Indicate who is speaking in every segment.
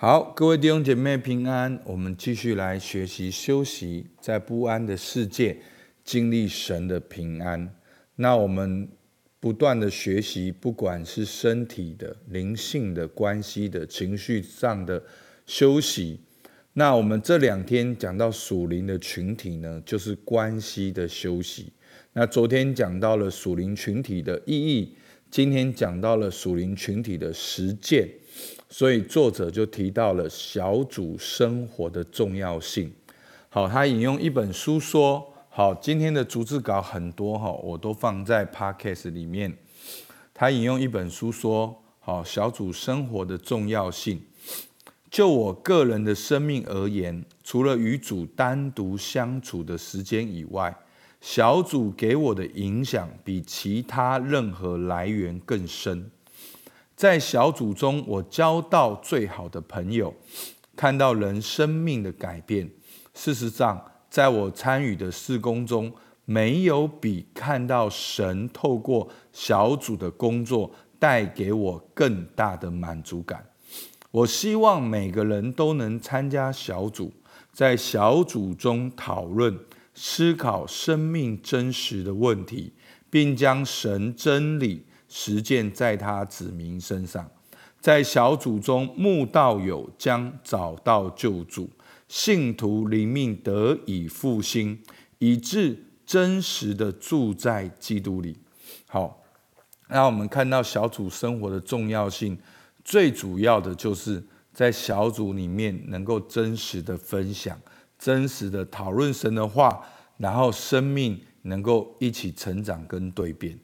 Speaker 1: 好，各位弟兄姐妹平安。我们继续来学习休息，在不安的世界经历神的平安。那我们不断的学习，不管是身体的、灵性的关系的、情绪上的休息。那我们这两天讲到属灵的群体呢，就是关系的休息。那昨天讲到了属灵群体的意义，今天讲到了属灵群体的实践。所以作者就提到了小组生活的重要性。好，他引用一本书说：“好，今天的逐字稿很多哈，我都放在 podcast 里面。”他引用一本书说：“好，小组生活的重要性。就我个人的生命而言，除了与主单独相处的时间以外，小组给我的影响比其他任何来源更深。”在小组中，我交到最好的朋友，看到人生命的改变。事实上，在我参与的事工中，没有比看到神透过小组的工作带给我更大的满足感。我希望每个人都能参加小组，在小组中讨论、思考生命真实的问题，并将神真理。实践在他子民身上，在小组中，慕道友将找到救主，信徒灵命得以复兴，以致真实的住在基督里。好，那我们看到小组生活的重要性，最主要的就是在小组里面能够真实的分享，真实的讨论神的话，然后生命能够一起成长跟蜕变。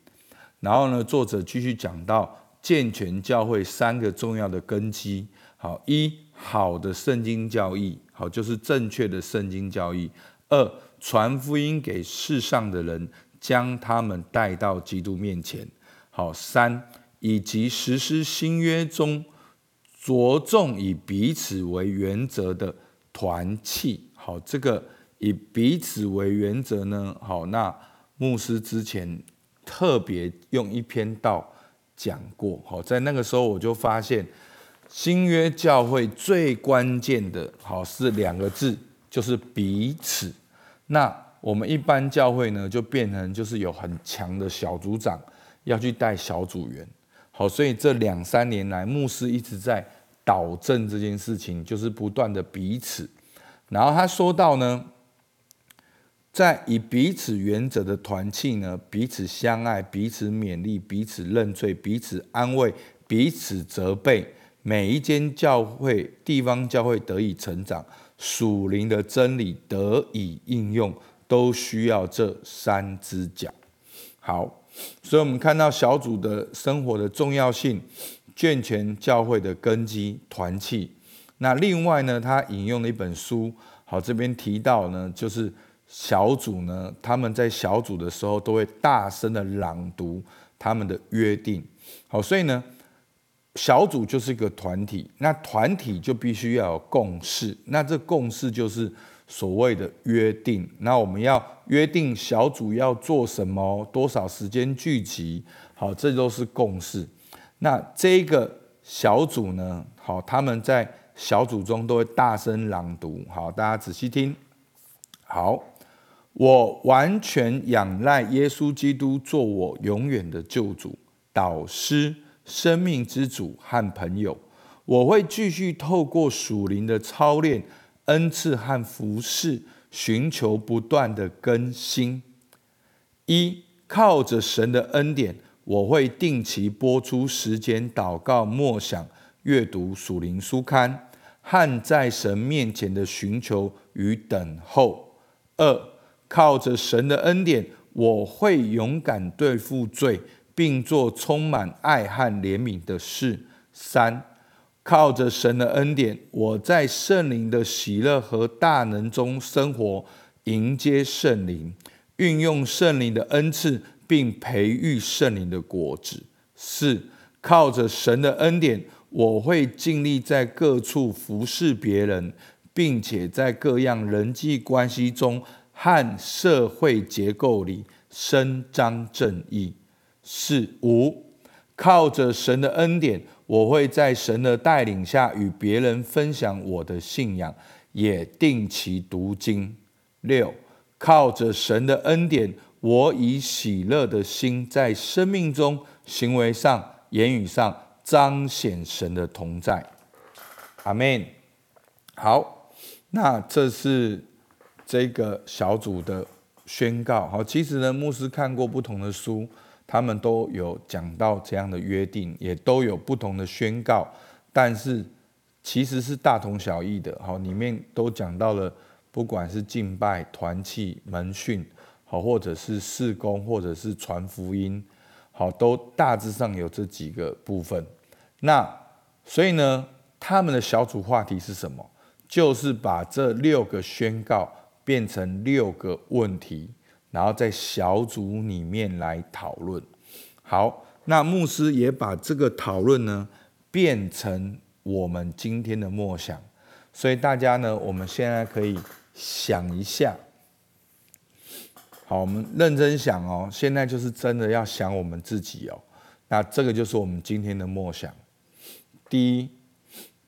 Speaker 1: 然后呢，作者继续讲到健全教会三个重要的根基。好，一好的圣经教义，好就是正确的圣经教义。二传福音给世上的人，将他们带到基督面前。好，三以及实施新约中着重以彼此为原则的团契。好，这个以彼此为原则呢？好，那牧师之前。特别用一篇道讲过，好，在那个时候我就发现新约教会最关键的，好是两个字，就是彼此。那我们一般教会呢，就变成就是有很强的小组长要去带小组员，好，所以这两三年来，牧师一直在导正这件事情，就是不断的彼此。然后他说到呢。在以彼此原则的团契呢，彼此相爱，彼此勉励，彼此认罪，彼此安慰，彼此责备，每一间教会、地方教会得以成长，属灵的真理得以应用，都需要这三只脚。好，所以我们看到小组的生活的重要性，健全教会的根基，团契。那另外呢，他引用了一本书，好，这边提到呢，就是。小组呢，他们在小组的时候都会大声的朗读他们的约定。好，所以呢，小组就是一个团体，那团体就必须要有共识。那这共识就是所谓的约定。那我们要约定小组要做什么，多少时间聚集。好，这都是共识。那这个小组呢，好，他们在小组中都会大声朗读。好，大家仔细听。好。我完全仰赖耶稣基督做我永远的救主、导师、生命之主和朋友。我会继续透过属灵的操练、恩赐和服侍，寻求不断的更新。一靠着神的恩典，我会定期播出时间祷告、默想、阅读属灵书刊，和在神面前的寻求与等候。二靠着神的恩典，我会勇敢对付罪，并做充满爱和怜悯的事。三，靠着神的恩典，我在圣灵的喜乐和大能中生活，迎接圣灵，运用圣灵的恩赐，并培育圣灵的果子。四，靠着神的恩典，我会尽力在各处服侍别人，并且在各样人际关系中。和社会结构里伸张正义。四五，靠着神的恩典，我会在神的带领下与别人分享我的信仰，也定期读经。六，靠着神的恩典，我以喜乐的心，在生命中、行为上、言语上彰显神的同在。阿门。好，那这是这个小组的宣告。好，其实呢，牧师看过不同的书。他们都有讲到这样的约定，也都有不同的宣告，但是其实是大同小异的。好，里面都讲到了，不管是敬拜、团契、门训，好，或者是事工，或者是传福音，好，都大致上有这几个部分。那所以呢，他们的小组话题是什么？就是把这六个宣告变成六个问题。然后在小组里面来讨论。好，那牧师也把这个讨论呢变成我们今天的默想。所以大家呢，我们现在可以想一下。好，我们认真想哦，现在就是真的要想我们自己哦。那这个就是我们今天的默想。第一，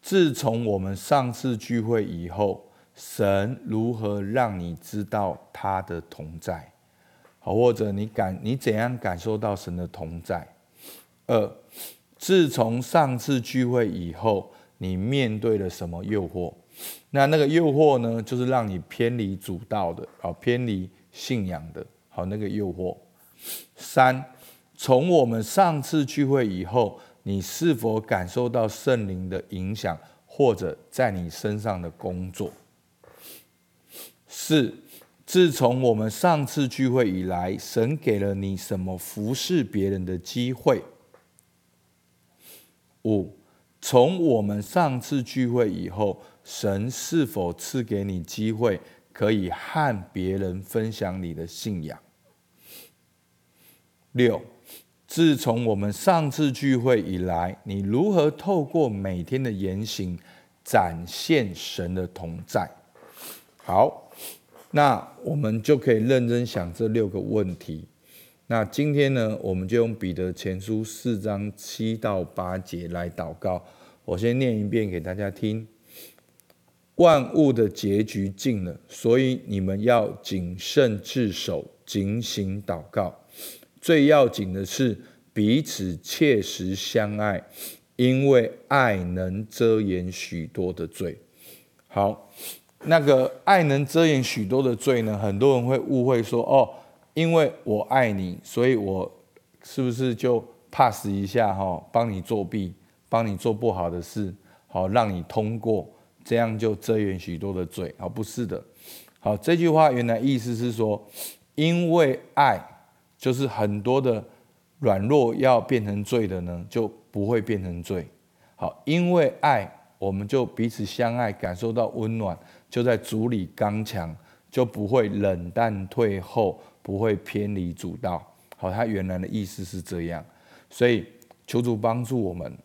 Speaker 1: 自从我们上次聚会以后，神如何让你知道他的同在？好或者你感你怎样感受到神的同在？二，自从上次聚会以后，你面对了什么诱惑？那那个诱惑呢，就是让你偏离主道的，好偏离信仰的，好那个诱惑。三，从我们上次聚会以后，你是否感受到圣灵的影响，或者在你身上的工作？四。自从我们上次聚会以来，神给了你什么服侍别人的机会？五，从我们上次聚会以后，神是否赐给你机会，可以和别人分享你的信仰？六，自从我们上次聚会以来，你如何透过每天的言行，展现神的同在？好。那我们就可以认真想这六个问题。那今天呢，我们就用彼得前书四章七到八节来祷告。我先念一遍给大家听：万物的结局近了，所以你们要谨慎自守，警醒祷告。最要紧的是彼此切实相爱，因为爱能遮掩许多的罪。好。那个爱能遮掩许多的罪呢？很多人会误会说：“哦，因为我爱你，所以我是不是就 pass 一下哈，帮你作弊，帮你做不好的事，好让你通过，这样就遮掩许多的罪？”好，不是的。好，这句话原来意思是说，因为爱，就是很多的软弱要变成罪的呢，就不会变成罪。好，因为爱，我们就彼此相爱，感受到温暖。就在主里刚强，就不会冷淡退后，不会偏离主道。好，他原来的意思是这样，所以求主帮助我们。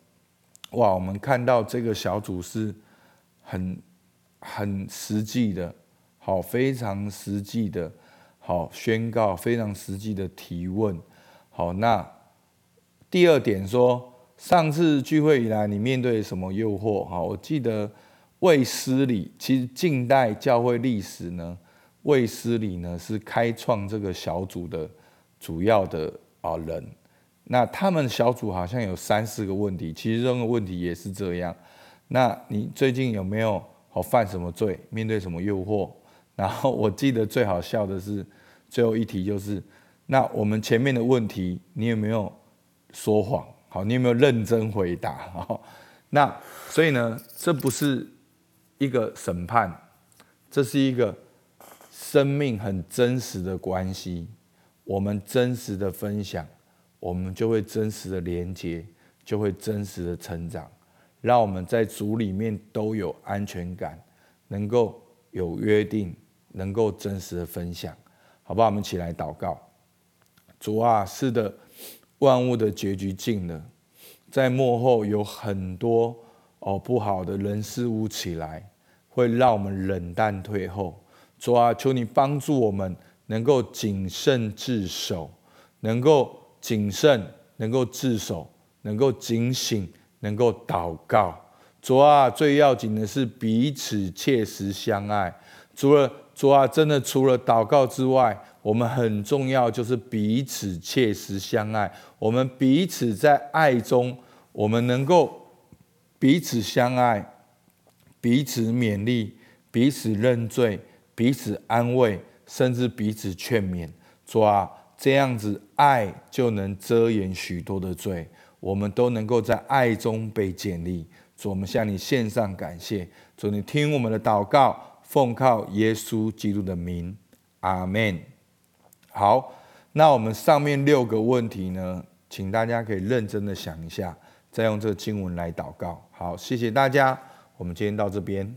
Speaker 1: 哇，我们看到这个小组是很很实际的，好，非常实际的，好宣告，非常实际的提问。好，那第二点说，上次聚会以来，你面对什么诱惑？哈，我记得。卫斯理其实近代教会历史呢，卫斯理呢是开创这个小组的主要的啊人。那他们小组好像有三四个问题，其实这个问题也是这样。那你最近有没有好犯什么罪？面对什么诱惑？然后我记得最好笑的是最后一题就是，那我们前面的问题你有没有说谎？好，你有没有认真回答？好，那所以呢，这不是。一个审判，这是一个生命很真实的关系。我们真实的分享，我们就会真实的连接，就会真实的成长。让我们在主里面都有安全感，能够有约定，能够真实的分享，好不好？我们起来祷告。主啊，是的，万物的结局近了，在幕后有很多哦不好的人事物起来。会让我们冷淡退后，主啊，求你帮助我们能够谨慎自守，能够谨慎，能够自守，能够警醒，能够祷告。主啊，最要紧的是彼此切实相爱。除了主啊，真的除了祷告之外，我们很重要就是彼此切实相爱。我们彼此在爱中，我们能够彼此相爱，彼此勉励，彼此认罪，彼此安慰，甚至彼此劝勉。主啊，这样子爱就能遮掩许多的罪，我们都能够在爱中被建立。主，我们向你献上感谢。主，你听我们的祷告，奉靠耶稣基督的名，阿门。好，那我们上面六个问题呢，请大家可以认真的想一下，再用这个经文来祷告。好，谢谢大家，我们今天到这边。